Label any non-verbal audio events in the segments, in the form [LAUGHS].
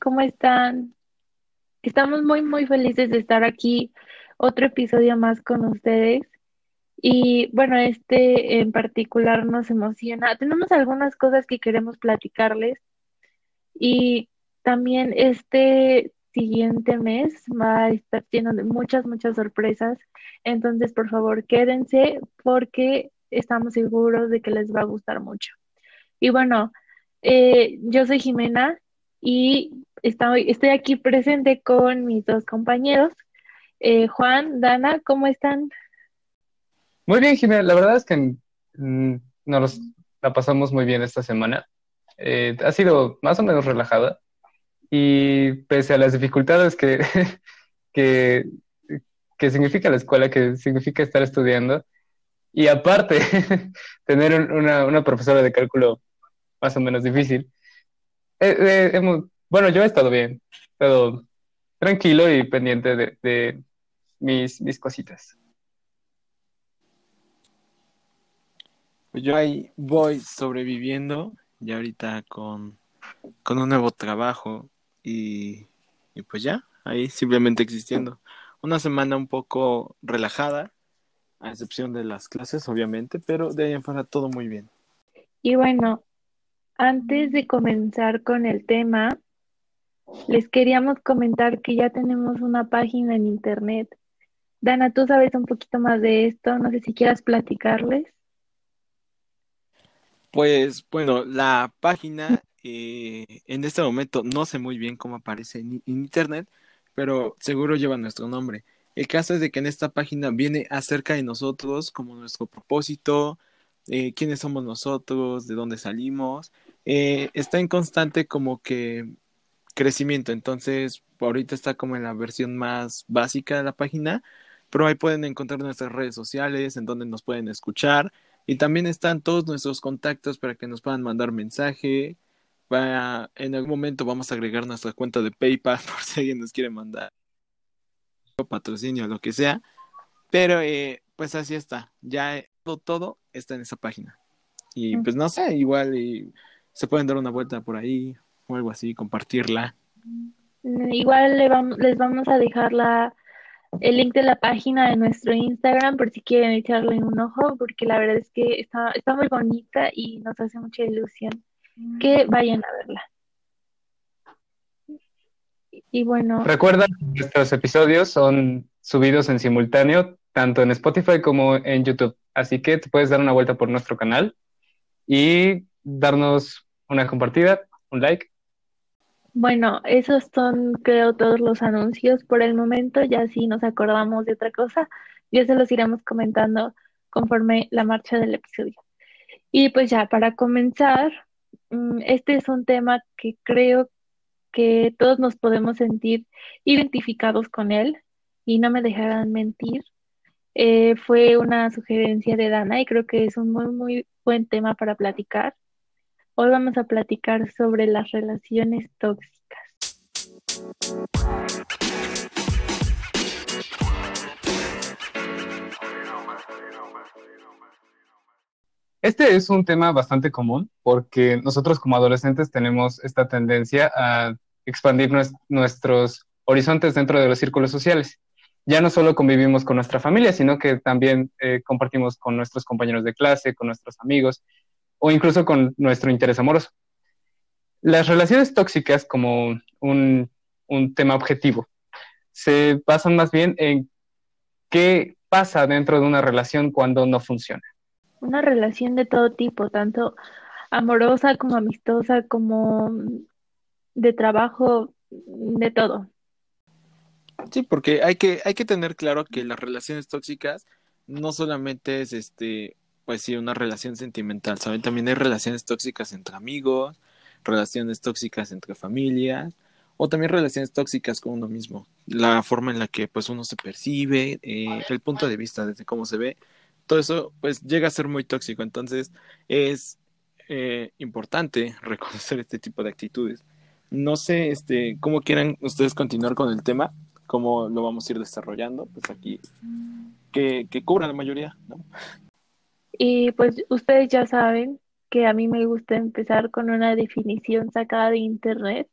¿Cómo están? Estamos muy, muy felices de estar aquí, otro episodio más con ustedes. Y bueno, este en particular nos emociona. Tenemos algunas cosas que queremos platicarles y también este siguiente mes va a estar lleno de muchas, muchas sorpresas. Entonces, por favor, quédense porque estamos seguros de que les va a gustar mucho. Y bueno, eh, yo soy Jimena y estoy, aquí presente con mis dos compañeros. Eh, Juan, Dana, ¿cómo están? Muy bien, Jimena. La verdad es que mm, nos la pasamos muy bien esta semana. Eh, ha sido más o menos relajada y pese a las dificultades que, [LAUGHS] que, que significa la escuela, que significa estar estudiando, y aparte [LAUGHS] tener una, una profesora de cálculo más o menos difícil. Eh, eh, bueno, yo he estado bien, estado tranquilo y pendiente de, mis, mis cositas. Pues yo ahí voy sobreviviendo y ahorita con, con un nuevo trabajo y, y pues ya, ahí simplemente existiendo. Una semana un poco relajada, a excepción de las clases, obviamente, pero de ahí en fuera todo muy bien. Y bueno, antes de comenzar con el tema, les queríamos comentar que ya tenemos una página en internet. Dana, tú sabes un poquito más de esto, no sé si quieras platicarles. Pues bueno, la página eh, en este momento no sé muy bien cómo aparece en, internet, pero seguro lleva nuestro nombre. El caso es de que en esta página viene acerca de nosotros, como nuestro propósito, eh, quiénes somos nosotros, de dónde salimos eh, está en constante como que crecimiento. Entonces, ahorita está como en la versión más básica de la página, pero ahí pueden encontrar nuestras redes sociales, en donde nos pueden escuchar. Y también están todos nuestros contactos para que nos puedan mandar mensaje. en algún momento vamos a agregar nuestra cuenta de PayPal [LAUGHS] por si alguien nos quiere mandar patrocinio o lo que sea. Pero eh, pues así está. Ya todo, todo está en esa página. Y pues no sé, igual y se pueden dar una vuelta por ahí o algo así, compartirla. Igual le vamos, les vamos a dejar la, el link de la página de nuestro Instagram por si quieren echarle un ojo, porque la verdad es que está, está muy bonita y nos hace mucha ilusión que vayan a verla. Y bueno. Recuerda que nuestros episodios son subidos en simultáneo, tanto en Spotify como en YouTube. Así que te puedes dar una vuelta por nuestro canal y darnos una compartida, un like. Bueno, esos son creo todos los anuncios por el momento, ya si nos acordamos de otra cosa, ya se los iremos comentando conforme la marcha del episodio. Y pues ya, para comenzar, mm, este es un tema que creo que todos nos podemos sentir identificados con él y no me dejarán mentir. Eh, fue una sugerencia de Dana y creo que es un muy, muy buen tema para platicar. Hoy vamos a platicar sobre las relaciones tóxicas. Este es un tema bastante común porque nosotros como adolescentes tenemos esta tendencia a expandir nuestros horizontes dentro de los círculos sociales. Ya no solo convivimos con nuestra familia, sino que también eh, compartimos con nuestros compañeros de clase, con nuestros amigos o incluso con nuestro interés amoroso. Las relaciones tóxicas como un, tema objetivo se basan más bien en qué pasa dentro de una relación cuando no funciona. Una relación de todo tipo, tanto amorosa como amistosa, como de trabajo, de todo. Sí, porque hay que, hay que tener claro que las relaciones tóxicas no solamente es este pues sí, una relación sentimental, ¿saben? También hay relaciones tóxicas entre amigos, relaciones tóxicas entre familias, o también relaciones tóxicas con uno mismo. La forma en la que pues uno se percibe, eh, el punto de vista desde cómo se ve, todo eso pues llega a ser muy tóxico. Entonces es eh, importante [LAUGHS] reconocer este tipo de actitudes. No sé este, cómo quieran ustedes continuar con el tema, cómo lo vamos a ir desarrollando, pues aquí que, que cubra la mayoría, ¿no? Y pues ustedes ya saben que a mí me gusta empezar con una definición sacada de internet.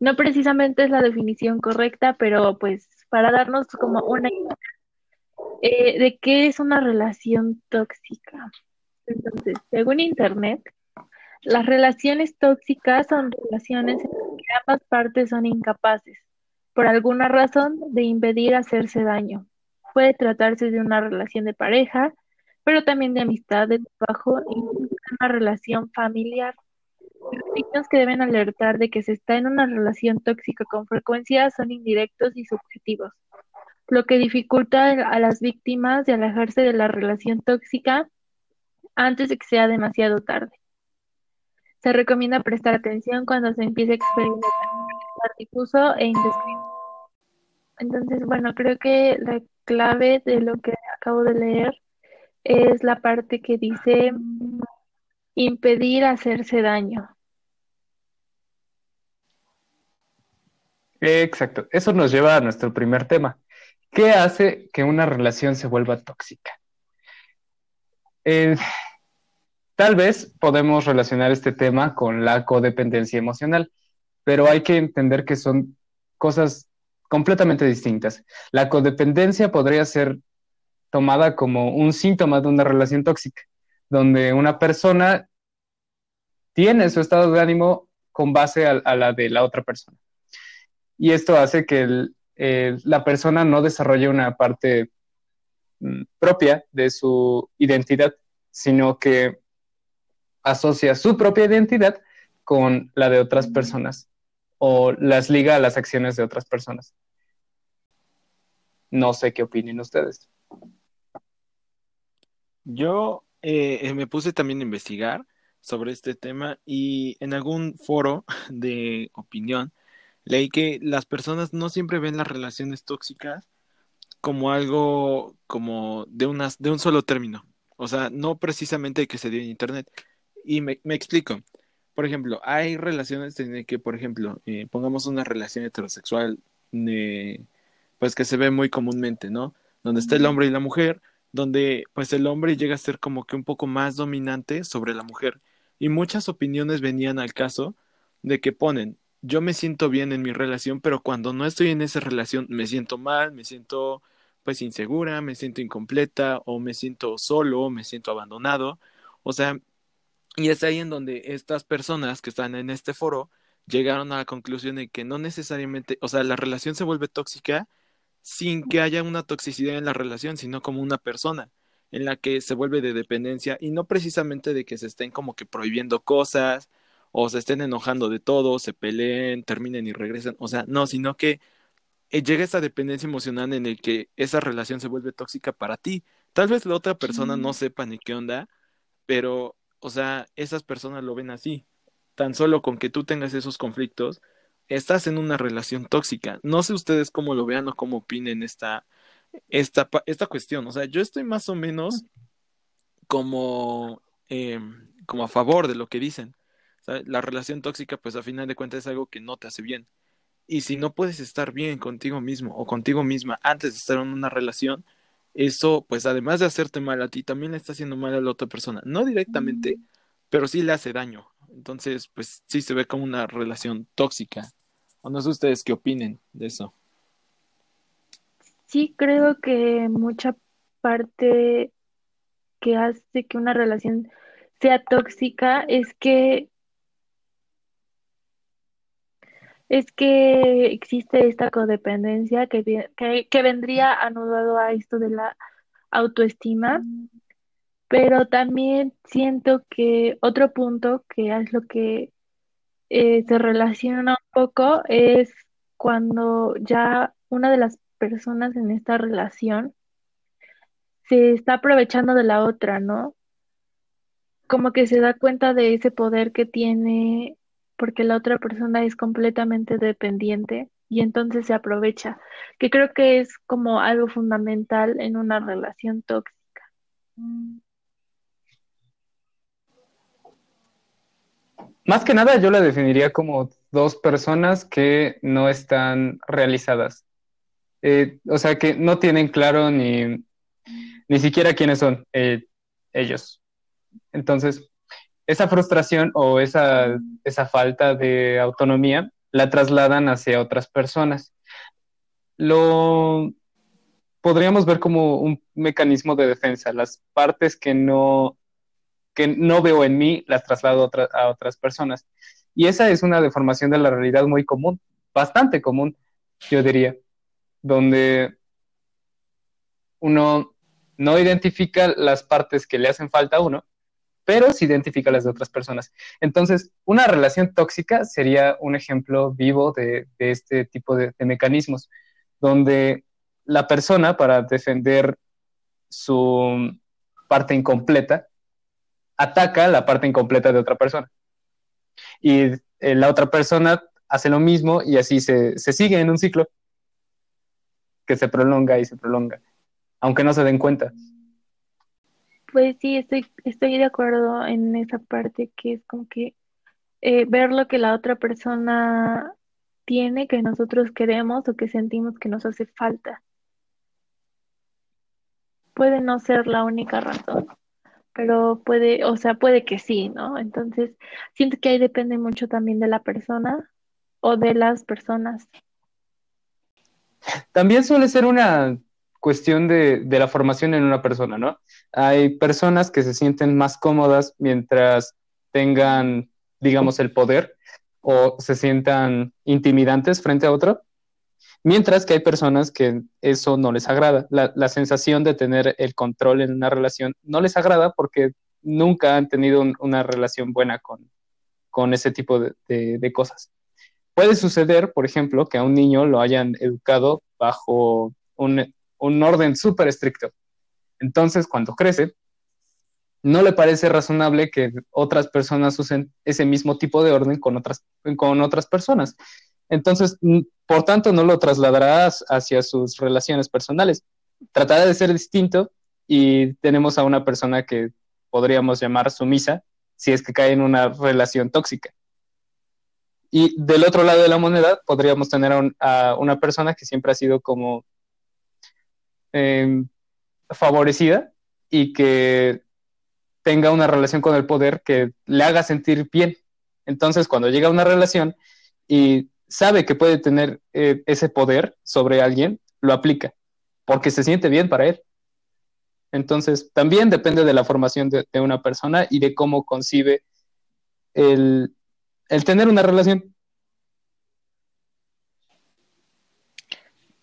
No precisamente es la definición correcta, pero pues para darnos como una idea eh, de qué es una relación tóxica. Entonces, según internet, las relaciones tóxicas son relaciones en las que ambas partes son incapaces, por alguna razón, de impedir hacerse daño. Puede tratarse de una relación de pareja, pero también de amistad, de trabajo, incluso una relación familiar. Los signos que deben alertar de que se está en una relación tóxica con frecuencia son indirectos y subjetivos, lo que dificulta a las víctimas de alejarse de la relación tóxica antes de que sea demasiado tarde. Se recomienda prestar atención cuando se empiece a experimentar difuso e indescriptible. Entonces, bueno, creo que la clave de lo que acabo de leer es la parte que dice impedir hacerse daño. Exacto, eso nos lleva a nuestro primer tema. ¿Qué hace que una relación se vuelva tóxica? Eh, tal vez podemos relacionar este tema con la codependencia emocional, pero hay que entender que son cosas completamente distintas. La codependencia podría ser tomada como un síntoma de una relación tóxica, donde una persona tiene su estado de ánimo con base a, la de la otra persona. Y esto hace que la persona no desarrolle una parte mm, propia de su identidad, sino que asocia su propia identidad con la de otras personas o las liga a las acciones de otras personas. No sé qué opinen ustedes. Yo eh, eh, me puse también a investigar sobre este tema y en algún foro [LAUGHS] de opinión leí que las personas no siempre ven las relaciones tóxicas como algo como de unas de un solo término, o sea, no precisamente que se dio en internet. Y me, explico. Por ejemplo, hay relaciones en que, por ejemplo, eh, pongamos una relación heterosexual, pues que se ve muy comúnmente, ¿no? Donde está el hombre y la mujer, donde pues el hombre llega a ser como que un poco más dominante sobre la mujer. Y muchas opiniones venían al caso de que ponen, yo me siento bien en mi relación, pero cuando no estoy en esa relación me siento mal, me siento pues insegura, me siento incompleta o me siento solo, me siento abandonado. O sea, y es ahí en donde estas personas que están en este foro llegaron a la conclusión de que no necesariamente, o sea, la relación se vuelve tóxica sin que haya una toxicidad en la relación, sino como una persona en la que se vuelve de dependencia y no precisamente de que se estén como que prohibiendo cosas o se estén enojando de todo, se peleen, terminen y regresen, o sea, no, sino que eh, llega esa dependencia emocional en el que esa relación se vuelve tóxica para ti. Tal vez la otra persona no sepa ni qué onda, pero, o sea, esas personas lo ven así. Tan solo con que tú tengas esos conflictos, estás en una relación tóxica. No sé ustedes cómo lo vean o cómo opinen esta, esta, esta cuestión. O sea, yo estoy más o menos como, em, como a favor de lo que dicen. La relación tóxica, pues a final de cuentas es algo que no te hace bien. Y si no puedes estar bien contigo mismo o contigo misma antes de estar en una relación, eso, pues además de hacerte mal a ti, también le está haciendo mal a la otra persona. No directamente, pero sí le hace daño. Entonces, pues sí se ve como una relación tóxica. O no sé ustedes qué opinen de eso. Sí, creo que mucha parte que hace que una relación sea tóxica es que es que existe esta codependencia que, que, vendría anudado a esto de la autoestima, pero también siento que otro punto que es lo que eh, se relaciona un poco es cuando ya una de las personas en esta relación se está aprovechando de la otra, ¿no? Como que se da cuenta de ese poder que tiene porque la otra persona es completamente dependiente y entonces se aprovecha, que creo que es como algo fundamental en una relación tóxica. Más que nada yo la definiría como dos personas que no están realizadas. Eh, o sea, que no tienen claro ni, ni siquiera quiénes son eh, ellos. Entonces, esa frustración o esa, esa falta de autonomía la trasladan hacia otras personas. Lo podríamos ver como un mecanismo de defensa. Las partes que no, que no veo en mí las traslado a otras personas. Y esa es una deformación de la realidad muy común, bastante común, yo diría, donde uno no identifica las partes que le hacen falta a uno, pero sí identifica las de otras personas. Entonces, una relación tóxica sería un ejemplo vivo de, este tipo de, mecanismos, donde la persona, para defender su parte incompleta, ataca la parte incompleta de otra persona. Y eh, la otra persona hace lo mismo y así se, se sigue en un ciclo que se prolonga y se prolonga aunque no se den cuenta. Pues sí, estoy, estoy de acuerdo en esa parte que es como que eh, ver lo que la otra persona tiene que nosotros queremos o que sentimos que nos hace falta. Puede no ser la única razón, pero puede, o sea, puede que sí, ¿no? Entonces, siento que ahí depende mucho también de la persona o de las personas. También suele ser una cuestión de, la formación en una persona, ¿no? Hay personas que se sienten más cómodas mientras tengan, digamos, el poder o se sientan intimidantes frente a otro, mientras que hay personas que eso no les agrada. La, sensación de tener el control en una relación no les agrada porque nunca han tenido una relación buena con, con ese tipo de cosas. Puede suceder, por ejemplo, que a un niño lo hayan educado bajo un, un orden súper estricto. Entonces, cuando crece, no le parece razonable que otras personas usen ese mismo tipo de orden con otras, con otras personas. Entonces, por tanto, no lo trasladarás hacia sus relaciones personales. Tratará de ser distinto y tenemos a una persona que podríamos llamar sumisa si es que cae en una relación tóxica. Y del otro lado de la moneda podríamos tener a una persona que siempre ha sido como Em, favorecida y que tenga una relación con el poder que le haga sentir bien. Entonces, cuando llega una relación y sabe que puede tener eh, ese poder sobre alguien, lo aplica, porque se siente bien para él. Entonces, también depende de la formación de, una persona y de cómo concibe el, el tener una relación.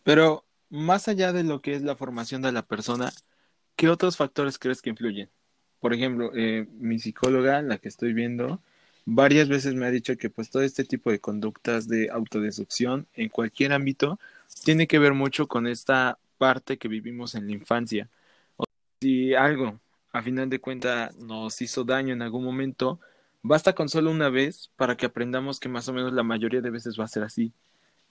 Pero más allá de lo que es la formación de la persona, ¿qué otros factores crees que influyen? Por ejemplo, eh, mi psicóloga, la que estoy viendo, varias veces me ha dicho que pues todo este tipo de conductas de autodestrucción en cualquier ámbito tiene que ver mucho con esta parte que vivimos en la infancia. O si algo, a final de cuentas, nos hizo daño en algún momento, basta con solo una vez para que aprendamos que más o menos la mayoría de veces va a ser así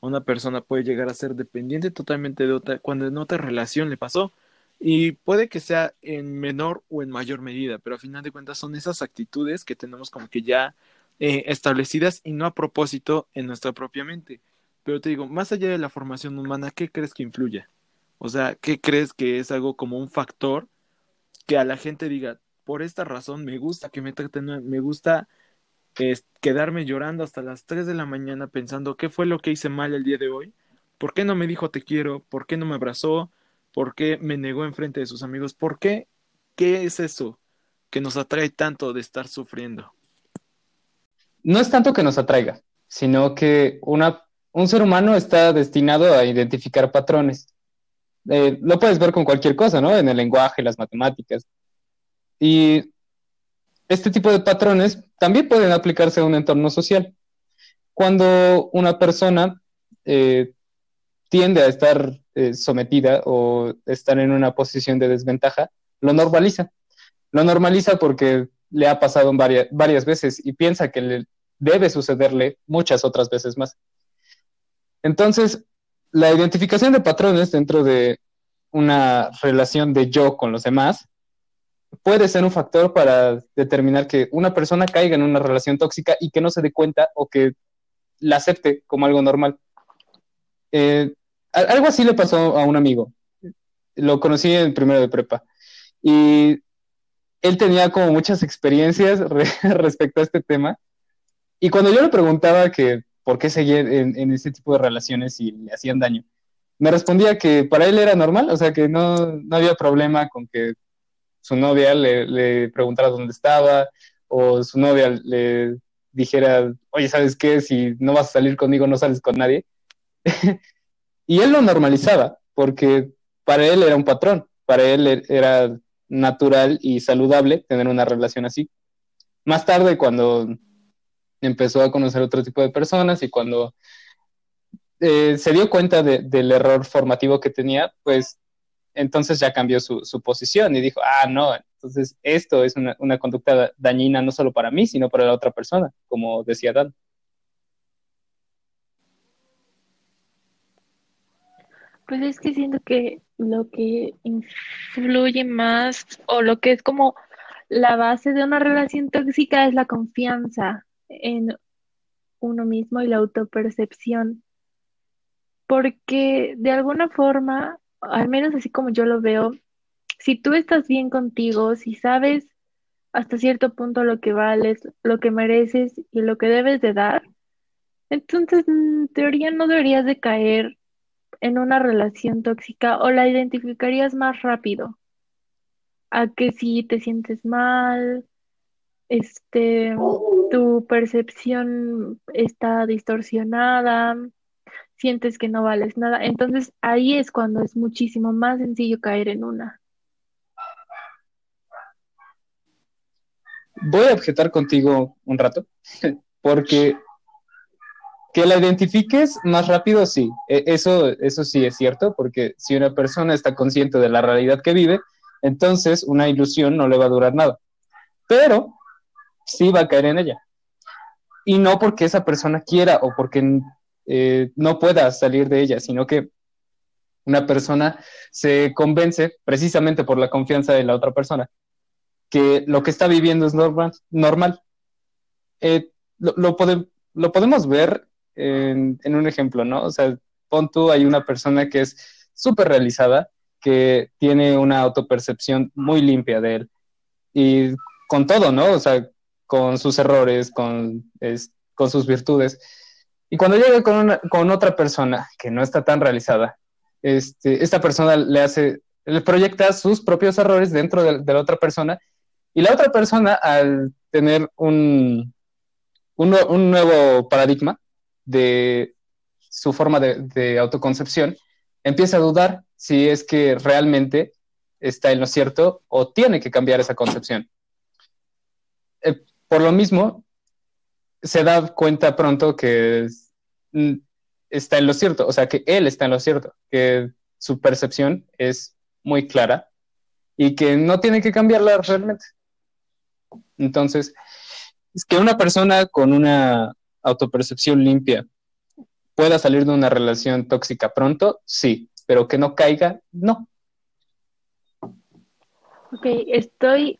una persona puede llegar a ser dependiente totalmente de otra cuando en otra relación le pasó. Y puede que sea en menor o en mayor medida, pero a final de cuentas son esas actitudes que tenemos como que ya eh, establecidas y no a propósito en nuestra propia mente. Pero te digo, más allá de la formación humana, ¿qué crees que influye? O sea, ¿qué crees que es algo como un factor que a la gente diga, por esta razón me gusta que me traten, me gusta quedarme llorando hasta las 3 de la mañana pensando qué fue lo que hice mal el día de hoy, por qué no me dijo te quiero, por qué no me abrazó, por qué me negó en frente de sus amigos, por qué, qué es eso que nos atrae tanto de estar sufriendo. No es tanto que nos atraiga, sino que un ser humano está destinado a identificar patrones. Eh, lo puedes ver con cualquier cosa, ¿no? En el lenguaje, las matemáticas. Y este tipo de patrones también pueden aplicarse a un entorno social. Cuando una persona eh, tiende a estar eh, sometida o estar en una posición de desventaja, lo normaliza. Lo normaliza porque le ha pasado varias, varias veces y piensa que le debe sucederle muchas otras veces más. Entonces, la identificación de patrones dentro de una relación de yo con los demás puede ser un factor para determinar que una persona caiga en una relación tóxica y que no se dé cuenta o que la acepte como algo normal. Eh, algo así le pasó a un amigo. Lo conocí en primero de prepa. Y él tenía como muchas experiencias [LAUGHS] respecto a este tema. Y cuando yo le preguntaba que por qué seguía en, en ese tipo de relaciones y le hacían daño, me respondía que para él era normal, o sea, que no, no había problema con que su novia le, le, preguntara dónde estaba o su novia le dijera, oye, ¿sabes qué? Si no vas a salir conmigo, no sales con nadie. [LAUGHS] y él lo normalizaba, porque para él era un patrón, para él e-, era natural y saludable tener una relación así. Más tarde, cuando empezó a conocer otro tipo de personas y cuando eh, se dio cuenta de, del error formativo que tenía, pues entonces ya cambió su, su, posición y dijo, ah, no, entonces esto es una, una, conducta dañina no solo para mí, sino para la otra persona, como decía Dan. Pues es que siento que lo que influye más o lo que es como la base de una relación tóxica es la confianza en uno mismo y la autopercepción. Porque de alguna forma, al menos así como yo lo veo, si tú estás bien contigo, si sabes hasta cierto punto lo que vales, lo que mereces y lo que debes de dar, entonces en teoría no deberías de caer en una relación tóxica o la identificarías más rápido a que si te sientes mal, este, tu percepción está distorsionada, sientes que no vales nada. Entonces ahí es cuando es muchísimo más sencillo caer en una. Voy a objetar contigo un rato, [LAUGHS] porque que la identifiques más rápido, sí, e, eso, eso sí es cierto, porque si una persona está consciente de la realidad que vive, entonces una ilusión no le va a durar nada. Pero sí va a caer en ella. Y no porque esa persona quiera o porque eh, no pueda salir de ella, sino que una persona se convence precisamente por la confianza de la otra persona que lo que está viviendo es normal. normal. Eh, lo, lo, lo, podemos ver en, en, un ejemplo, ¿no? O sea, pon tú, hay una persona que es súper realizada, que tiene una autopercepción muy limpia de él. Y con todo, ¿no? O sea, con sus errores, con, es, con sus virtudes. Y cuando llega con, una, con otra persona que no está tan realizada, este, esta persona le hace, le proyecta sus propios errores dentro de, de la otra persona y la otra persona al tener un, un, un nuevo paradigma de su forma de, autoconcepción, empieza a dudar si es que realmente está en lo cierto o tiene que cambiar esa concepción. Eh, por lo mismo, se da cuenta pronto que mm, está en lo cierto, o sea, que él está en lo cierto, que su percepción es muy clara y que no tiene que cambiarla realmente. Entonces, es que una persona con una autopercepción limpia pueda salir de una relación tóxica pronto, sí, pero que no caiga, no. Ok, estoy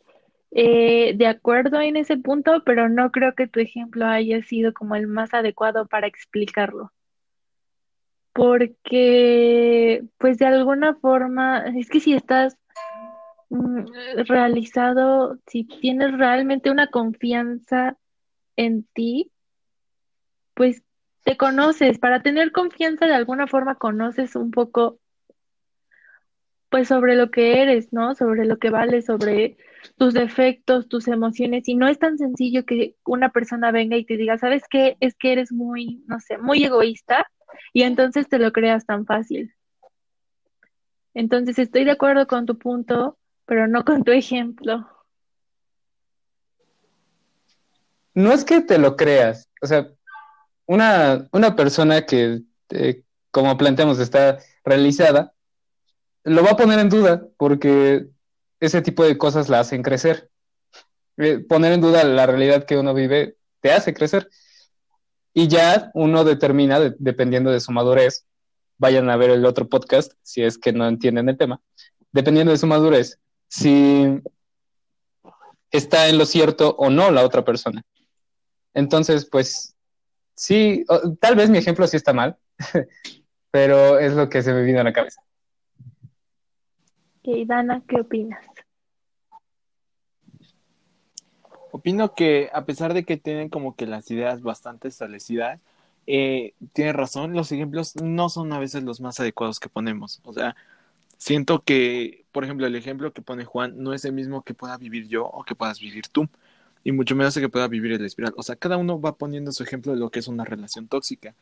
eh, de acuerdo en ese punto, pero no creo que tu ejemplo haya sido como el más adecuado para explicarlo. Porque, pues de alguna forma, es que si estás mm, realizado, si tienes realmente una confianza en ti, pues te conoces. Para tener confianza de alguna forma conoces un poco, pues sobre lo que eres, ¿no? Sobre lo que vales, sobre tus defectos, tus emociones, y no es tan sencillo que una persona venga y te diga, ¿sabes qué? Es que eres muy, no sé, muy egoísta, y entonces te lo creas tan fácil. Entonces estoy de acuerdo con tu punto, pero no con tu ejemplo. No es que te lo creas, o sea, una, una persona que, eh, como planteamos, está realizada, lo va a poner en duda porque ese tipo de cosas la hacen crecer. Eh, poner en duda la realidad que uno vive te hace crecer. Y ya uno determina, de, dependiendo de su madurez, vayan a ver el otro podcast si es que no entienden el tema, dependiendo de su madurez, si está en lo cierto o no la otra persona. Entonces, pues sí, tal vez mi ejemplo sí está mal, [LAUGHS] pero es lo que se me vino a la cabeza. Ok, Dana, ¿qué opinas? Opino que a pesar de que tienen como que las ideas bastante establecidas, eh, tiene razón, los ejemplos no son a veces los más adecuados que ponemos. O sea, siento que, por ejemplo, el ejemplo que pone Juan no es el mismo que pueda vivir yo o que puedas vivir tú, y mucho menos que pueda vivir el espiral. O sea, cada uno va poniendo su ejemplo de lo que es una relación tóxica.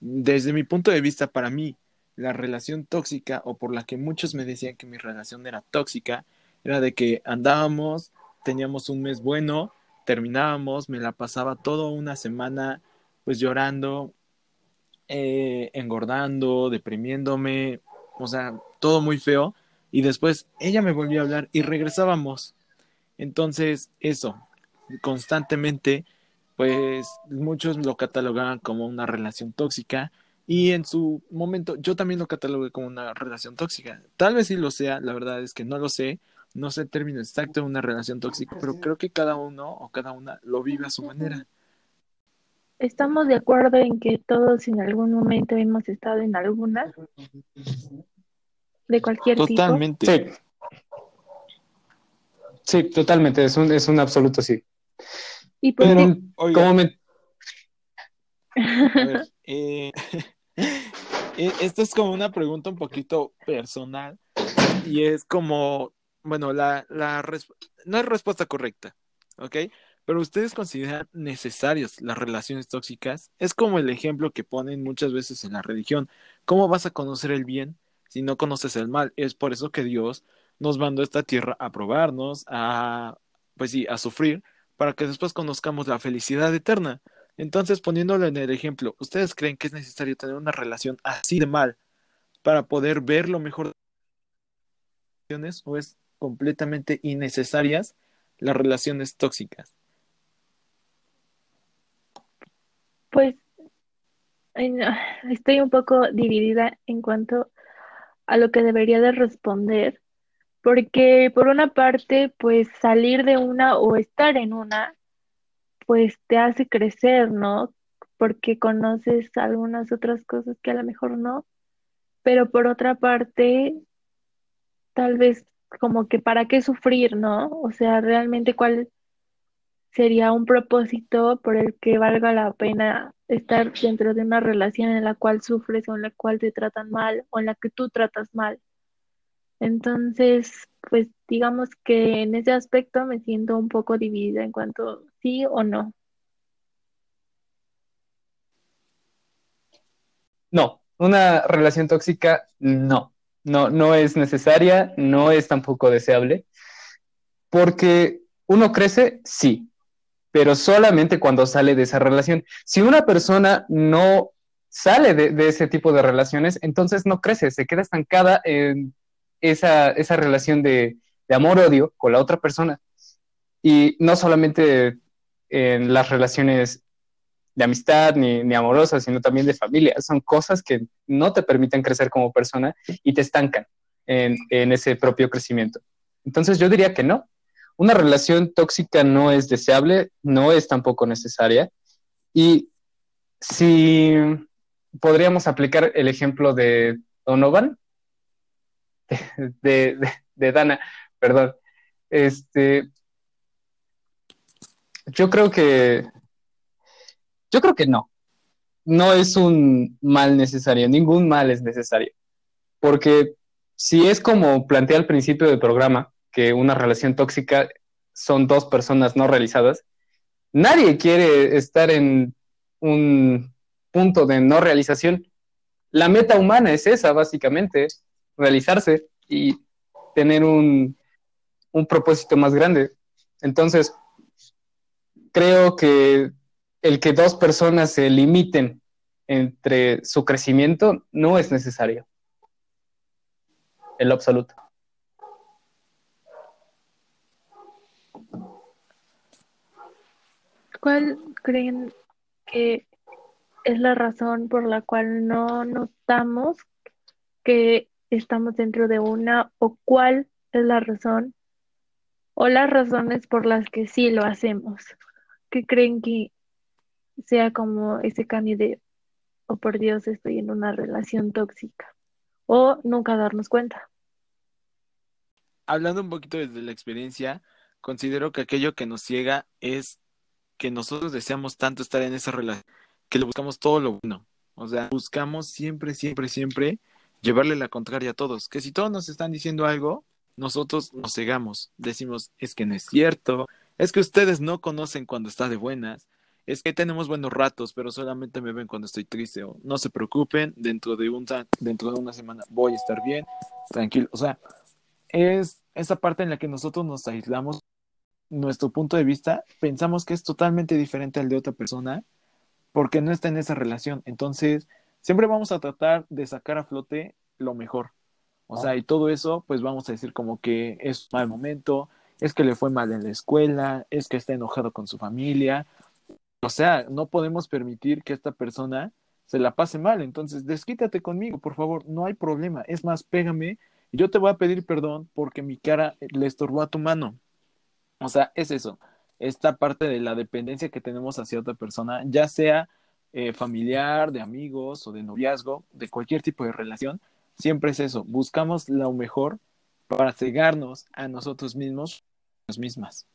Desde mi punto de vista, para mí, la relación tóxica, o por la que muchos me decían que mi relación era tóxica, era de que andábamos, teníamos un mes bueno, terminábamos, me la pasaba toda una semana pues llorando, eh, engordando, deprimiéndome, o sea, todo muy feo. Y después ella me volvió a hablar y regresábamos. Entonces, eso, constantemente, pues muchos lo catalogaban como una relación tóxica y en su momento yo también lo catalogué como una relación tóxica. Tal vez sí lo sea, la verdad es que no lo sé, no sé el término exacto de una relación tóxica, pero creo que cada uno o cada una lo vive a su manera. Estamos de acuerdo en que todos en algún momento hemos estado en alguna, de cualquier totalmente. tipo. Sí. sí, totalmente, es un, es un absoluto sí. ¿Y por qué? ¿cómo me... A ver, eh, [LAUGHS] eh, esto es como una pregunta un poquito personal y es como, bueno, la, la no es respuesta correcta, ¿ok? Pero ustedes consideran necesarias las relaciones tóxicas? Es como el ejemplo que ponen muchas veces en la religión. ¿Cómo vas a conocer el bien si no conoces el mal? Es por eso que Dios nos mandó a esta tierra a probarnos, a, pues sí, a sufrir, para que después conozcamos la felicidad eterna. Entonces, poniéndolo en el ejemplo, ¿ustedes creen que es necesario tener una relación así de mal para poder ver lo mejor o es completamente innecesarias las relaciones tóxicas? Pues estoy un poco dividida en cuanto a lo que debería de responder, porque por una parte, pues salir de una o estar en una, pues te hace crecer, ¿no? Porque conoces algunas otras cosas que a lo mejor no, pero por otra parte, tal vez como que para qué sufrir, ¿no? O sea, realmente cuál sería un propósito por el que valga la pena estar dentro de una relación en la cual sufres o en la cual te tratan mal o en la que tú tratas mal. Entonces, pues digamos que en ese aspecto me siento un poco dividida en cuanto sí o no. No, una relación tóxica no, no, no es necesaria, no es tampoco deseable, porque uno crece, sí, pero solamente cuando sale de esa relación. Si una persona no sale de, ese tipo de relaciones, entonces no crece, se queda estancada en esa, esa relación de, amor-odio con la otra persona. Y no solamente en las relaciones de amistad ni, ni, amorosas, sino también de familia. Son cosas que no te permiten crecer como persona y te estancan en, en ese propio crecimiento. Entonces yo diría que no, una relación tóxica no es deseable, no es tampoco necesaria. Y si podríamos aplicar el ejemplo de Donovan, [LAUGHS] de, de, Dana, perdón, este, yo creo que, yo creo que no, no es un mal necesario, ningún mal es necesario, porque si es como plantea al principio del programa, que una relación tóxica son dos personas no realizadas, nadie quiere estar en un punto de no realización. La meta humana es esa, básicamente, realizarse y tener un, un propósito más grande. Entonces, creo que el que dos personas se limiten entre su crecimiento no es necesario. En lo absoluto. ¿Cuál creen que es la razón por la cual no notamos que estamos dentro de una o cuál es la razón o las razones por las que sí lo hacemos? ¿Qué creen que sea como ese cambio de, oh por Dios, estoy en una relación tóxica? O nunca darnos cuenta. Hablando un poquito desde la experiencia, considero que aquello que nos ciega es que nosotros deseamos tanto estar en esa relación que le buscamos todo lo bueno. O sea, buscamos siempre, siempre, siempre llevarle la contraria a todos. Que si todos nos están diciendo algo, nosotros nos cegamos. Decimos, es que no es cierto, es que ustedes no conocen cuando está de buenas, es que tenemos buenos ratos, pero solamente me ven cuando estoy triste. O no se preocupen, dentro de, un, dentro de una semana voy a estar bien, tranquilo. O sea, es esa parte en la que nosotros nos aislamos nuestro punto de vista, pensamos que es totalmente diferente al de otra persona porque no está en esa relación. Entonces, siempre vamos a tratar de sacar a flote lo mejor. O sea, y todo eso, pues vamos a decir como que es un mal momento, es que le fue mal en la escuela, es que está enojado con su familia. O sea, no podemos permitir que esta persona se la pase mal. Entonces, desquítate conmigo, por favor, no hay problema. Es más, pégame y yo te voy a pedir perdón porque mi cara le estorbó a tu mano. O sea, es eso, esta parte de la dependencia que tenemos hacia otra persona, ya sea eh, familiar, de amigos o de noviazgo, de cualquier tipo de relación, siempre es eso, buscamos lo mejor para cegarnos a nosotros mismos, las mismas.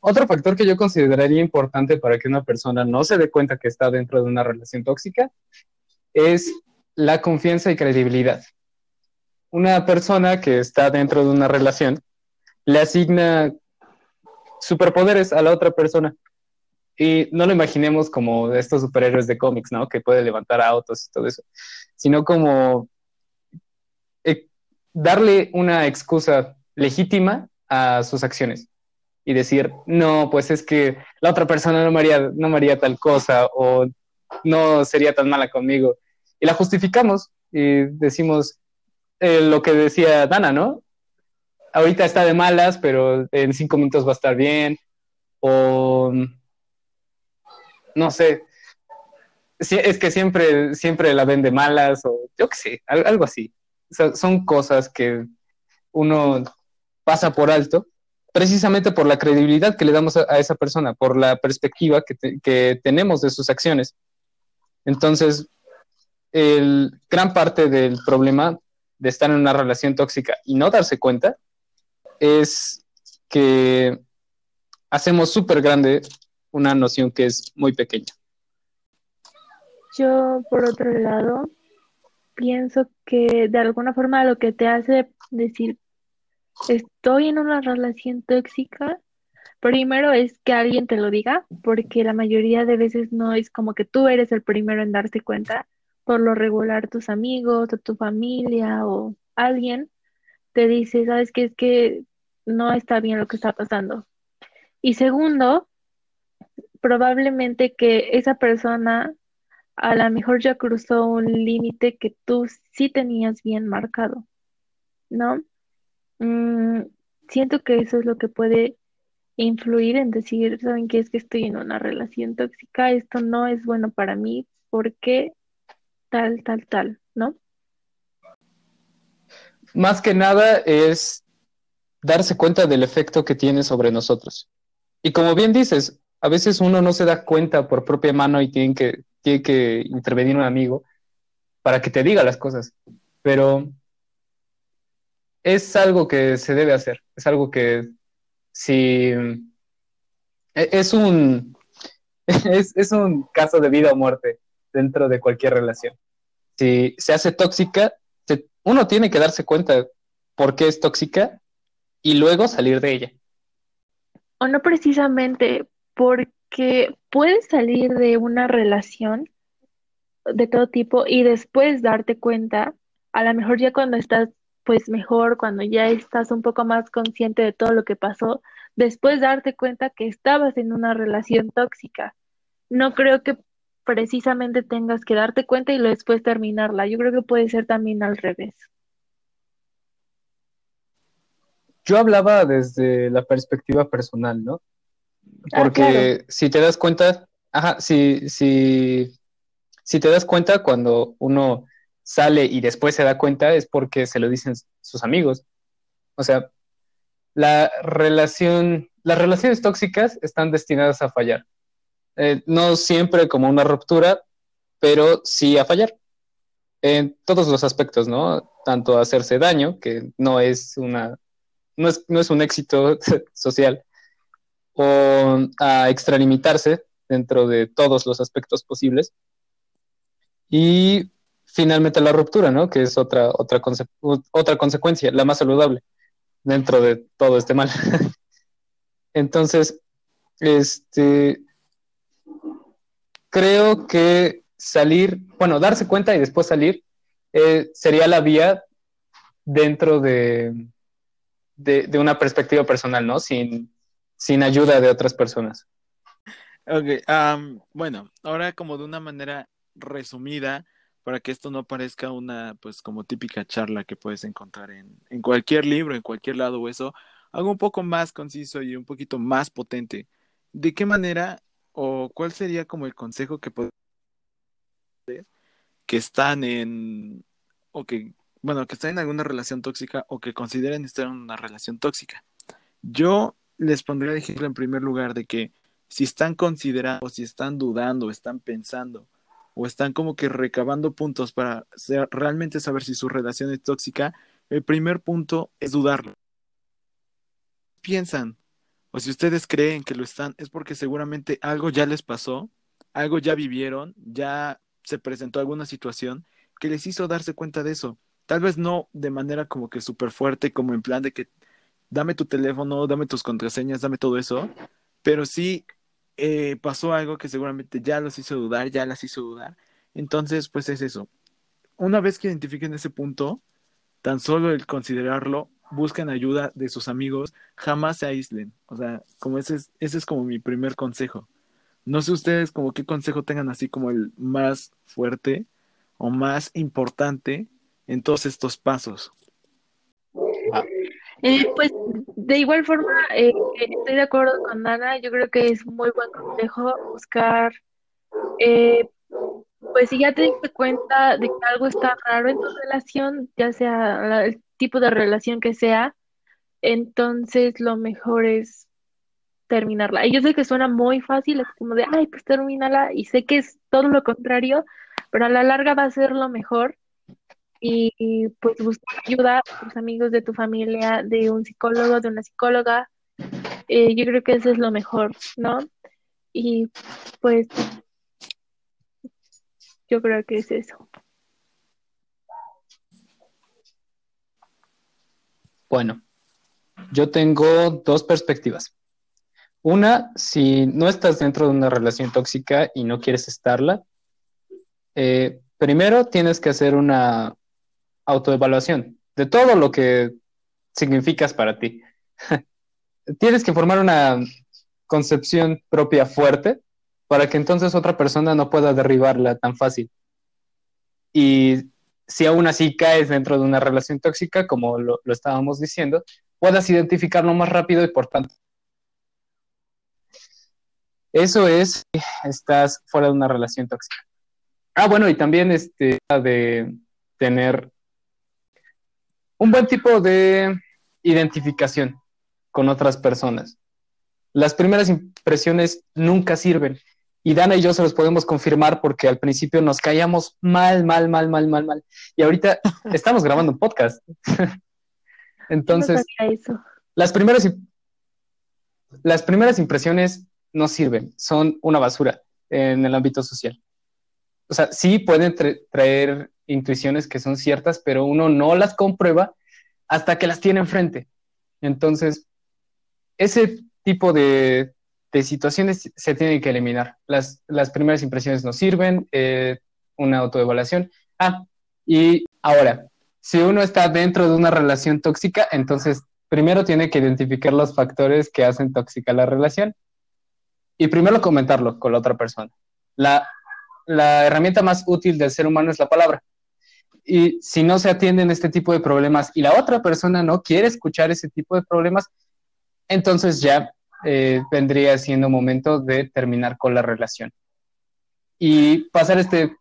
Otro factor que yo consideraría importante para que una persona no se dé cuenta que está dentro de una relación tóxica es la confianza y credibilidad. Una persona que está dentro de una relación le asigna superpoderes a la otra persona. Y no lo imaginemos como estos superhéroes de cómics, ¿no? Que puede levantar autos y todo eso, sino como eh, darle una excusa legítima a sus acciones y decir, no, pues es que la otra persona no me haría, no me haría tal cosa o no sería tan mala conmigo. Y la justificamos y decimos eh, lo que decía Dana, ¿no? ahorita está de malas, pero en cinco minutos va a estar bien. O no sé. es que siempre, siempre la ven de malas, o yo qué sé, algo así. son cosas que uno pasa por alto, precisamente por la credibilidad que le damos a, esa persona, por la perspectiva que, que tenemos de sus acciones. Entonces, el, gran parte del problema de estar en una relación tóxica y no darse cuenta es que hacemos súper grande una noción que es muy pequeña. Yo, por otro lado, pienso que de alguna forma lo que te hace decir estoy en una relación tóxica, primero es que alguien te lo diga, porque la mayoría de veces no es como que tú eres el primero en darte cuenta, por lo regular tus amigos o tu familia o alguien te dice, sabes que es que no está bien lo que está pasando. Y segundo, probablemente que esa persona a lo mejor ya cruzó un límite que tú sí tenías bien marcado, ¿no? Mm, siento que eso es lo que puede influir en decir, ¿saben qué? Es que estoy en una relación tóxica, esto no es bueno para mí, porque tal, tal, tal, ¿no? Más que nada es darse cuenta del efecto que tiene sobre nosotros. Y como bien dices, a veces uno no se da cuenta por propia mano y tiene que, que intervenir un amigo para que te diga las cosas. Pero es algo que se debe hacer, es algo que si e, es un [LAUGHS] es, un caso de vida o muerte dentro de cualquier relación. Si se hace tóxica, uno tiene que darse cuenta por qué es tóxica y luego salir de ella. O no precisamente porque puedes salir de una relación de todo tipo y después darte cuenta, a lo mejor ya cuando estás pues mejor, cuando ya estás un poco más consciente de todo lo que pasó, después darte cuenta que estabas en una relación tóxica. No creo que precisamente tengas que darte cuenta y después terminarla. Yo creo que puede ser también al revés. Yo hablaba desde la perspectiva personal, ¿no? Ah, Porque si te das cuenta, ajá, si, si, si te das cuenta cuando uno sale y después se da cuenta es porque se lo dicen sus amigos. O sea, la relación, las relaciones tóxicas están destinadas a fallar. Eh, no siempre como una ruptura, pero sí a fallar. En todos los aspectos, ¿no? Tanto hacerse daño, que no es una no es, no es un éxito [LAUGHS] social, o a extralimitarse dentro de todos los aspectos posibles. Y finalmente la ruptura, ¿no? Que es otra, otra, consecuencia, la más saludable dentro de todo este mal. [LAUGHS] Entonces, este, creo que salir, bueno, darse cuenta y después salir eh, sería la vía dentro de, de, una perspectiva personal, ¿no? Sin, sin ayuda de otras personas. Ok, bueno, ahora como de una manera resumida, para que esto no parezca una, pues como típica charla que puedes encontrar en, en cualquier libro, en cualquier lado o eso, algo un poco más conciso y un poquito más potente. ¿De qué manera o cuál sería como el consejo que que están en o que bueno, que están en alguna relación tóxica o que consideren estar en una relación tóxica? Yo les pondría el ejemplo en primer lugar de que si están considerando, si están dudando, están pensando o están como que recabando puntos para realmente saber si su relación es tóxica, el primer punto es dudarlo. Piensan, o si ustedes creen que lo están, es porque seguramente algo ya les pasó, algo ya vivieron, ya se presentó alguna situación que les hizo darse cuenta de eso. Tal vez no de manera como que súper fuerte, como en plan de que dame tu teléfono, dame tus contraseñas, dame todo eso, pero sí eh, pasó algo que seguramente ya los hizo dudar, ya las hizo dudar. Entonces, pues es eso. Una vez que identifiquen ese punto, tan solo el considerarlo, busquen ayuda de sus amigos, jamás se aíslen. O sea, como ese es, ese es como mi primer consejo. No sé ustedes como qué consejo tengan así como el más fuerte o más importante en todos estos pasos. Eh, pues de igual forma, eh, estoy de acuerdo con Ana, yo creo que es muy buen consejo buscar, eh, pues si ya te diste cuenta de que algo está raro en tu relación, ya sea el tipo de relación que sea, entonces lo mejor es terminarla. Y yo sé que suena muy fácil, es como de, ay, pues termínala, y sé que es todo lo contrario, pero a la larga va a ser lo mejor y, pues buscar ayuda a tus amigos de tu familia, de un psicólogo, de una psicóloga. Eh, yo creo que eso es lo mejor, ¿no? Y pues yo creo que es eso. Bueno, yo tengo dos perspectivas. Una, si no estás dentro de una relación tóxica y no quieres estarla, eh, primero tienes que hacer una autoevaluación de todo lo que significas para ti. [LAUGHS] tienes que formar una concepción propia fuerte para que entonces otra persona no pueda derribarla tan fácil. Y si aún así caes dentro de una relación tóxica, como lo, estábamos diciendo, puedas identificarlo más rápido y por tanto. Eso es, estás fuera de una relación tóxica. Ah, bueno, y también este, de tener un buen tipo de identificación con otras personas. Las primeras impresiones nunca sirven. Y Dana y yo se los podemos confirmar porque al principio nos caíamos mal, mal, mal, mal, mal, mal. Y ahorita [LAUGHS] estamos grabando un podcast. [LAUGHS] Entonces, las primeras, las primeras impresiones no sirven, son una basura en el ámbito social. O sea, sí pueden traer intuiciones que son ciertas, pero uno no las comprueba hasta que las tiene enfrente. Entonces, ese tipo de, situaciones se tienen que eliminar. Las, las primeras impresiones no sirven, eh, una autoevaluación. Ah, y ahora, si uno está dentro de una relación tóxica, entonces primero tiene que identificar los factores que hacen tóxica la relación y primero comentarlo con la otra persona. La, la herramienta más útil del ser humano es la palabra. Y si no se atienden este tipo de problemas y la otra persona no quiere escuchar ese tipo de problemas, entonces ya eh, vendría siendo momento de terminar con la relación. Y pasar este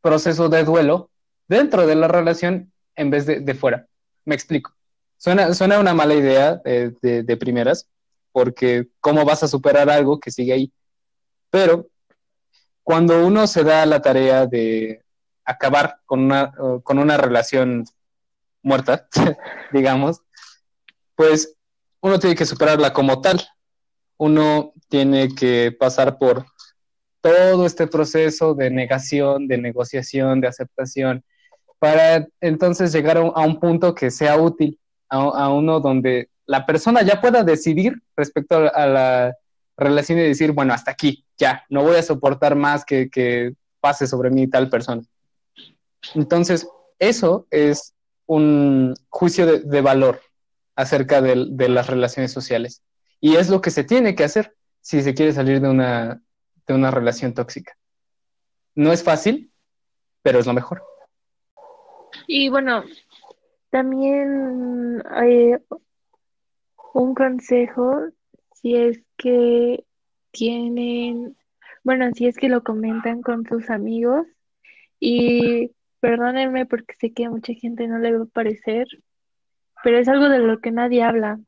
proceso de duelo dentro de la relación en vez de, fuera. Me explico. Suena, suena una mala idea de, primeras, porque ¿cómo vas a superar algo que sigue ahí? Pero cuando uno se da la tarea de acabar con una, con una relación muerta, [LAUGHS] digamos, pues uno tiene que superarla como tal. Uno tiene que pasar por todo este proceso de negación, de negociación, de aceptación, para entonces llegar a un, punto que sea útil, a, uno donde la persona ya pueda decidir respecto a, la relación y decir, bueno, hasta aquí, ya, no voy a soportar más que, que pase sobre mí tal persona. Entonces, eso es un juicio de, valor acerca de, de, las relaciones sociales. Y es lo que se tiene que hacer si se quiere salir de una, de una relación tóxica. No es fácil, pero es lo mejor. Y bueno, también hay un consejo si es que tienen, bueno, si es que lo comentan con sus amigos y perdónenme porque sé que a mucha gente no le va a parecer, pero es algo de lo que nadie habla.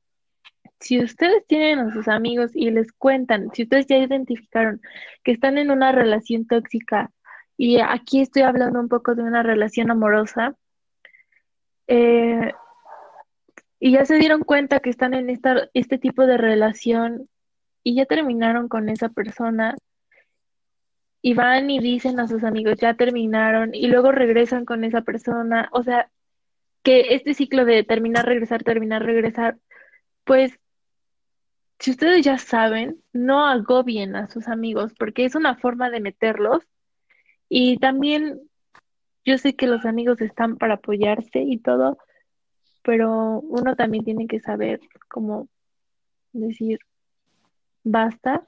Si ustedes tienen a sus amigos y les cuentan, si ustedes ya identificaron que están en una relación tóxica, y aquí estoy hablando un poco de una relación amorosa, eh, y ya se dieron cuenta que están en esta, este tipo de relación y ya terminaron con esa persona, y van y dicen a sus amigos, ya terminaron, y luego regresan con esa persona, o sea, que este ciclo de terminar, regresar, terminar, regresar, pues si ustedes ya saben, no agobien a sus amigos, porque es una forma de meterlos. Y también yo sé que los amigos están para apoyarse y todo, pero uno también tiene que saber cómo decir basta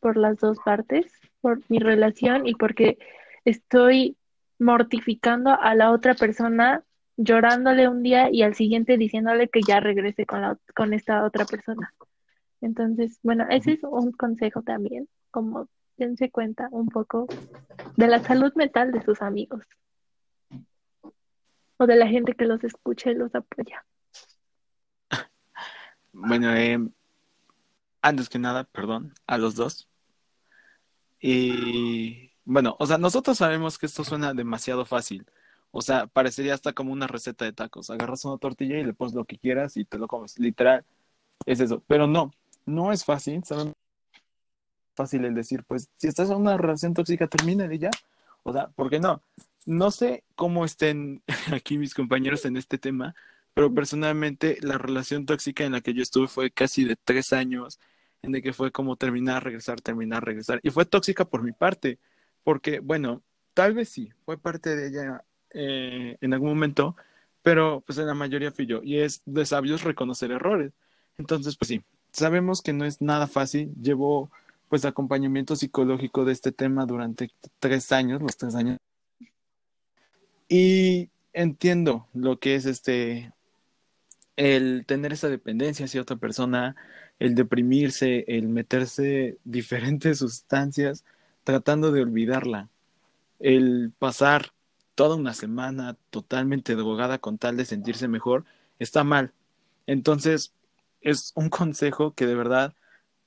por las dos partes por mi relación y porque estoy mortificando a la otra persona, llorándole un día y al siguiente diciéndole que ya regrese con, la, con esta otra persona. Entonces, bueno, ese es un consejo también, como dense cuenta un poco de la salud mental de sus amigos o de la gente que los escucha y los apoya. Bueno, eh, antes que nada, perdón, a los dos. Y bueno, o sea, nosotros sabemos que esto suena demasiado fácil. O sea, parecería hasta como una receta de tacos. Agarras una tortilla y le pones lo que quieras y te lo comes. Literal, es eso. Pero no, no es fácil. ¿saben? Fácil el decir, pues, si estás en una relación tóxica, termina y ya. O sea, ¿por qué no? No sé cómo estén [LAUGHS] aquí mis compañeros en este tema, pero personalmente la relación tóxica en la que yo estuve fue casi de tres años de que fue como terminar, regresar, terminar, regresar. Y fue tóxica por mi parte, porque, bueno, tal vez sí, fue parte de ella eh, en algún momento, pero pues en la mayoría fui yo. Y es de sabios reconocer errores. Entonces, pues sí, sabemos que no es nada fácil. Llevo pues acompañamiento psicológico de este tema durante tres años, los tres años. Y entiendo lo que es este, el tener esa dependencia hacia otra persona, el deprimirse, el meterse [LAUGHS] diferentes sustancias tratando de olvidarla, el pasar toda una semana totalmente drogada con tal de sentirse mejor, está mal. Entonces, es un consejo que de verdad,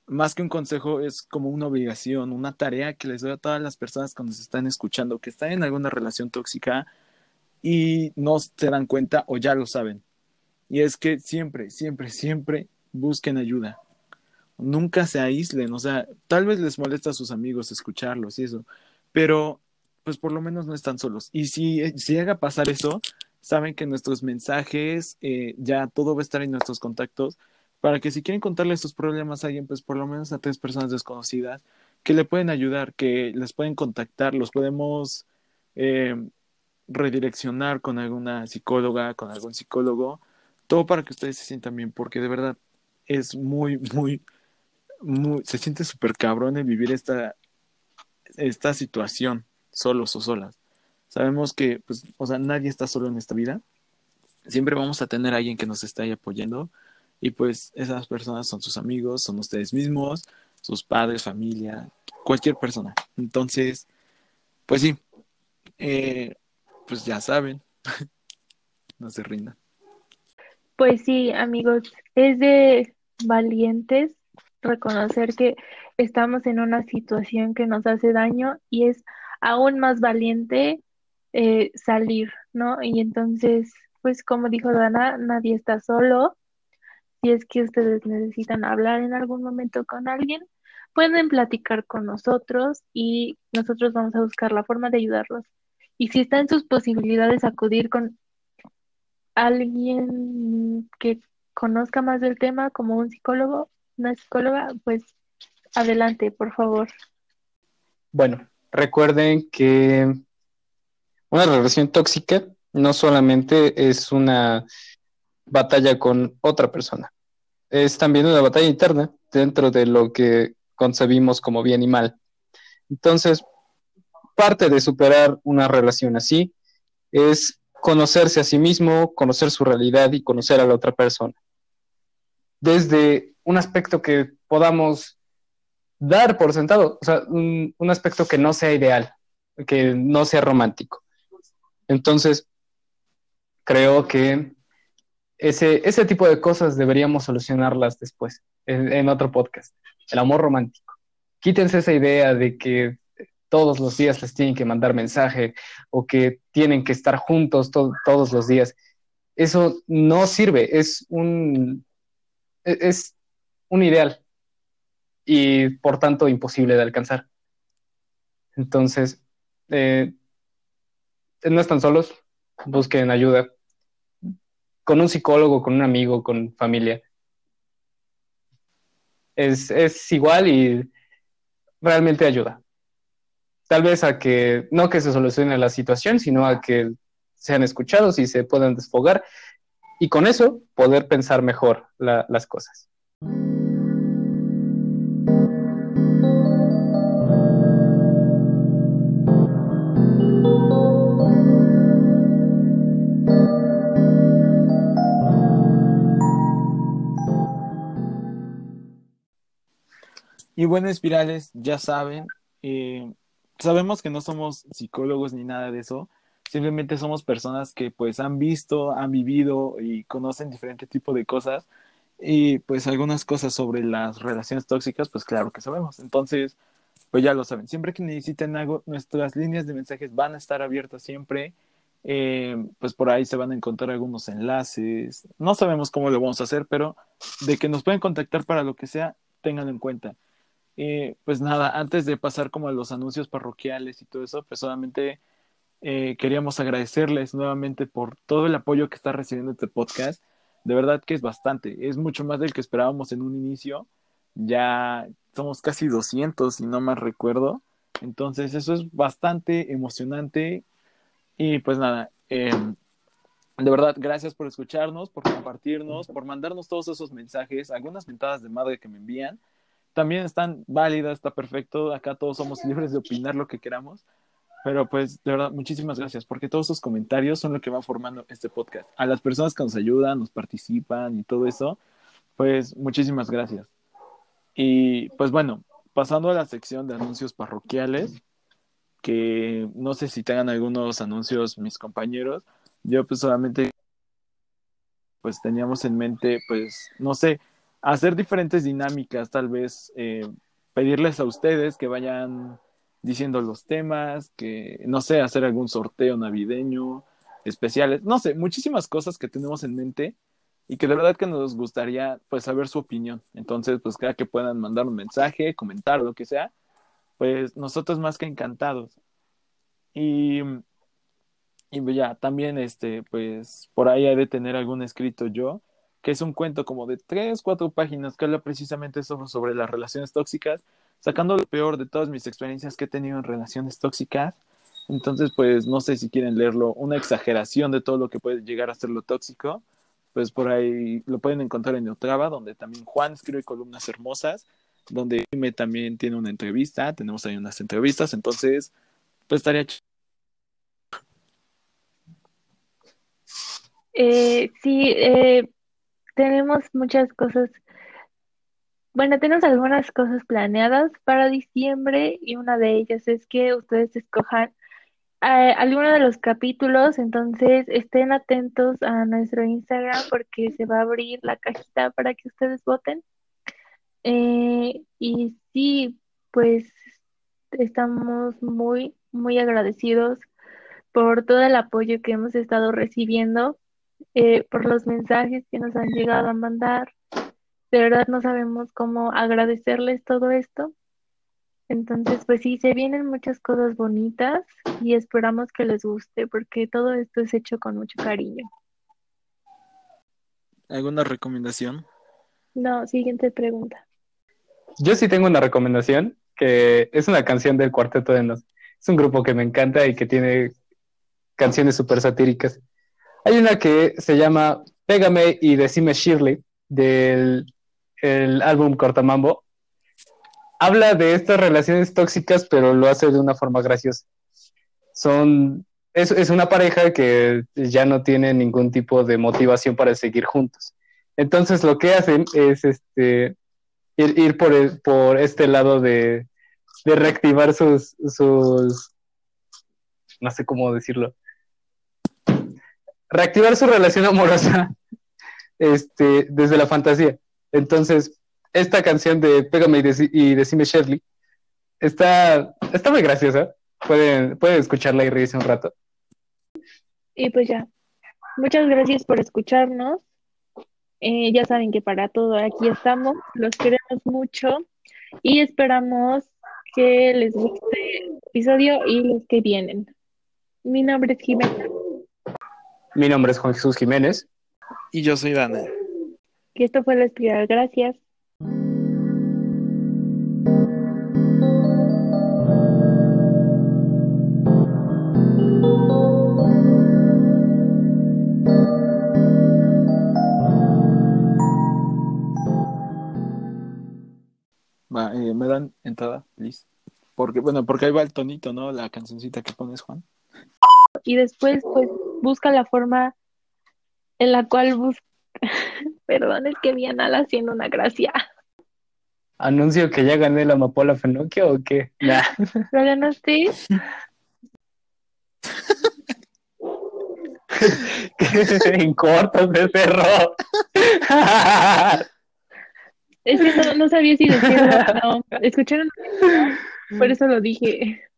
más que un consejo, es como una obligación, una tarea que les doy a todas las personas que nos están escuchando, que están en alguna relación tóxica y no se dan cuenta o ya lo saben. Y es que siempre, siempre, siempre busquen ayuda. Nunca se aíslen, o sea, tal vez les molesta a sus amigos escucharlos y eso, pero pues por lo menos no están solos. Y si, si llega a pasar eso, saben que nuestros mensajes, eh, ya todo va a estar en nuestros contactos, para que si quieren contarle sus problemas a alguien, pues por lo menos a tres personas desconocidas, que le pueden ayudar, que les pueden contactar, los podemos eh, redireccionar con alguna psicóloga, con algún psicólogo, todo para que ustedes se sientan bien, porque de verdad es muy, muy, muy, se siente súper cabrón el vivir esta, esta situación solos o solas. Sabemos que, pues, o sea, nadie está solo en esta vida. Siempre vamos a tener a alguien que nos esté ahí apoyando. Y pues esas personas son sus amigos, son ustedes mismos, sus padres, familia, cualquier persona. Entonces, pues sí, eh, pues ya saben, [LAUGHS] no se rindan. Pues sí, amigos, es de valientes reconocer que estamos en una situación que nos hace daño y es aún más valiente eh, salir, ¿no? Y entonces, pues como dijo Dana, nadie está solo. si es que ustedes necesitan hablar en algún momento con alguien, pueden platicar con nosotros y nosotros vamos a buscar la forma de ayudarlos. Y si está en sus posibilidades acudir con alguien que conozca más del tema, como un psicólogo, una psicóloga, pues adelante, por favor. Bueno, recuerden que una relación tóxica no solamente es una batalla con otra persona, es también una batalla interna dentro de lo que concebimos como bien y mal. Entonces, parte de superar una relación así es conocerse a sí mismo, conocer su realidad y conocer a la otra persona. Desde un aspecto que podamos dar por sentado, o sea, un, aspecto que no sea ideal, que no sea romántico. Entonces, creo que ese, ese tipo de cosas deberíamos solucionarlas después, en otro podcast. El amor romántico. Quítense esa idea de que todos los días les tienen que mandar mensaje o que tienen que estar juntos todos los días. Eso no sirve, es un, es un ideal y por tanto imposible de alcanzar. Entonces, eh, no están solos, busquen ayuda con un psicólogo, con un amigo, con familia. Es, es igual y realmente ayuda tal vez a que no que se solucione la situación, sino a que sean escuchados y se puedan desfogar y con eso poder pensar mejor las cosas. Y bueno, espirales, ya saben, eh, sabemos que no somos psicólogos ni nada de eso, simplemente somos personas que pues han visto, han vivido y conocen diferentes tipos de cosas y pues algunas cosas sobre las relaciones tóxicas, pues claro que sabemos. Entonces, pues ya lo saben, siempre que necesiten algo, nuestras líneas de mensajes van a estar abiertas siempre. Eh, pues por ahí se van a encontrar algunos enlaces. No sabemos cómo lo vamos a hacer, pero de que nos pueden contactar para lo que sea, ténganlo en cuenta. Eh, pues nada, antes de pasar como a los anuncios parroquiales y todo eso, pues solamente eh, queríamos agradecerles nuevamente por todo el apoyo que está recibiendo este podcast. De verdad que es bastante, es mucho más del que esperábamos en un inicio. Ya somos casi 200, si no más recuerdo. Entonces eso es bastante emocionante. Y pues nada, em, de verdad, gracias por escucharnos, por compartirnos, por mandarnos todos esos mensajes, algunas mentadas de madre que me envían también están válidas, está perfecto. Acá todos somos libres de opinar lo que queramos. Pero pues, de verdad, muchísimas gracias, porque todos esos comentarios son lo que va formando este podcast. A las personas que nos ayudan, nos participan y todo eso, pues muchísimas gracias. Y pues bueno, pasando a la sección de anuncios parroquiales, que no sé si tengan algunos anuncios mis compañeros, yo pues solamente pues teníamos en mente, pues, no sé, hacer diferentes dinámicas, tal vez eh, pedirles a ustedes que vayan diciendo los temas, que no sé, hacer algún sorteo navideño, especiales, no sé, muchísimas cosas que tenemos en mente y que de verdad que nos gustaría pues saber su opinión. Entonces, pues cada que puedan mandar un mensaje, comentar lo que sea, pues nosotros más que encantados. Y y ya también este pues por ahí hay de tener algún escrito yo que es un cuento como de tres, cuatro páginas que habla precisamente sobre, sobre las relaciones tóxicas, sacando lo peor de todas mis experiencias que he tenido en relaciones tóxicas. Entonces, pues no sé si quieren leerlo, una exageración de todo lo que puede llegar a ser lo tóxico, pues por ahí lo pueden encontrar en Neutrava, donde también Juan escribe columnas hermosas, donde me también tiene una entrevista, tenemos ahí unas entrevistas, entonces, pues estaría eh, sí, eh, tenemos muchas cosas, bueno, tenemos algunas cosas planeadas para diciembre y una de ellas es que ustedes escojan eh, alguno de los capítulos, entonces estén atentos a nuestro Instagram porque se va a abrir la cajita para que ustedes voten. Eh, y sí, pues estamos muy, muy agradecidos por todo el apoyo que hemos estado recibiendo eh, por los mensajes que nos han llegado a mandar. De verdad no sabemos cómo agradecerles todo esto. Entonces, pues sí, se vienen muchas cosas bonitas y esperamos que les guste porque todo esto es hecho con mucho cariño. ¿Alguna recomendación? No, siguiente pregunta. Yo sí tengo una recomendación, que es una canción del Cuarteto de Nos. Es un grupo que me encanta y que tiene canciones súper satíricas. Hay una que se llama Pégame y Decime Shirley, del el álbum Cortamambo. Habla de estas relaciones tóxicas, pero lo hace de una forma graciosa. Son, es, es una pareja que ya no tiene ningún tipo de motivación para seguir juntos. Entonces lo que hacen es este, ir, ir por, el- por este lado de, de reactivar sus, sus, no sé cómo decirlo, reactivar su relación amorosa [LAUGHS] este, desde la fantasía. Entonces, esta canción de Pégame y, y Decime Shirley está, está muy graciosa. Pueden, pueden escucharla y reírse un rato. Y pues ya, muchas gracias por escucharnos. Eh, ya saben que para todo aquí estamos, los queremos mucho y esperamos que les guste el episodio y los que vienen. Mi nombre es Jimena Mi nombre es Juan Jesús Jiménez. Y yo soy Dana. Y esto fue La Espiral. Gracias. Va, eh, ¿me dan entrada, please? Porque, bueno, porque ahí va el tonito, ¿no? La cancioncita que pones, Juan. Y después, pues, busca la forma en la cual busca. [LAUGHS] Perdón, es que vi a Nala haciendo una gracia. Anuncio que ya gané la amapola Fenocchio o qué? Nah. [LAUGHS] ¿Lo ganaste? [LAUGHS] en corto se cerró. Es que no, no sabía si decirlo o no. ¿Escucharon? Por eso lo dije.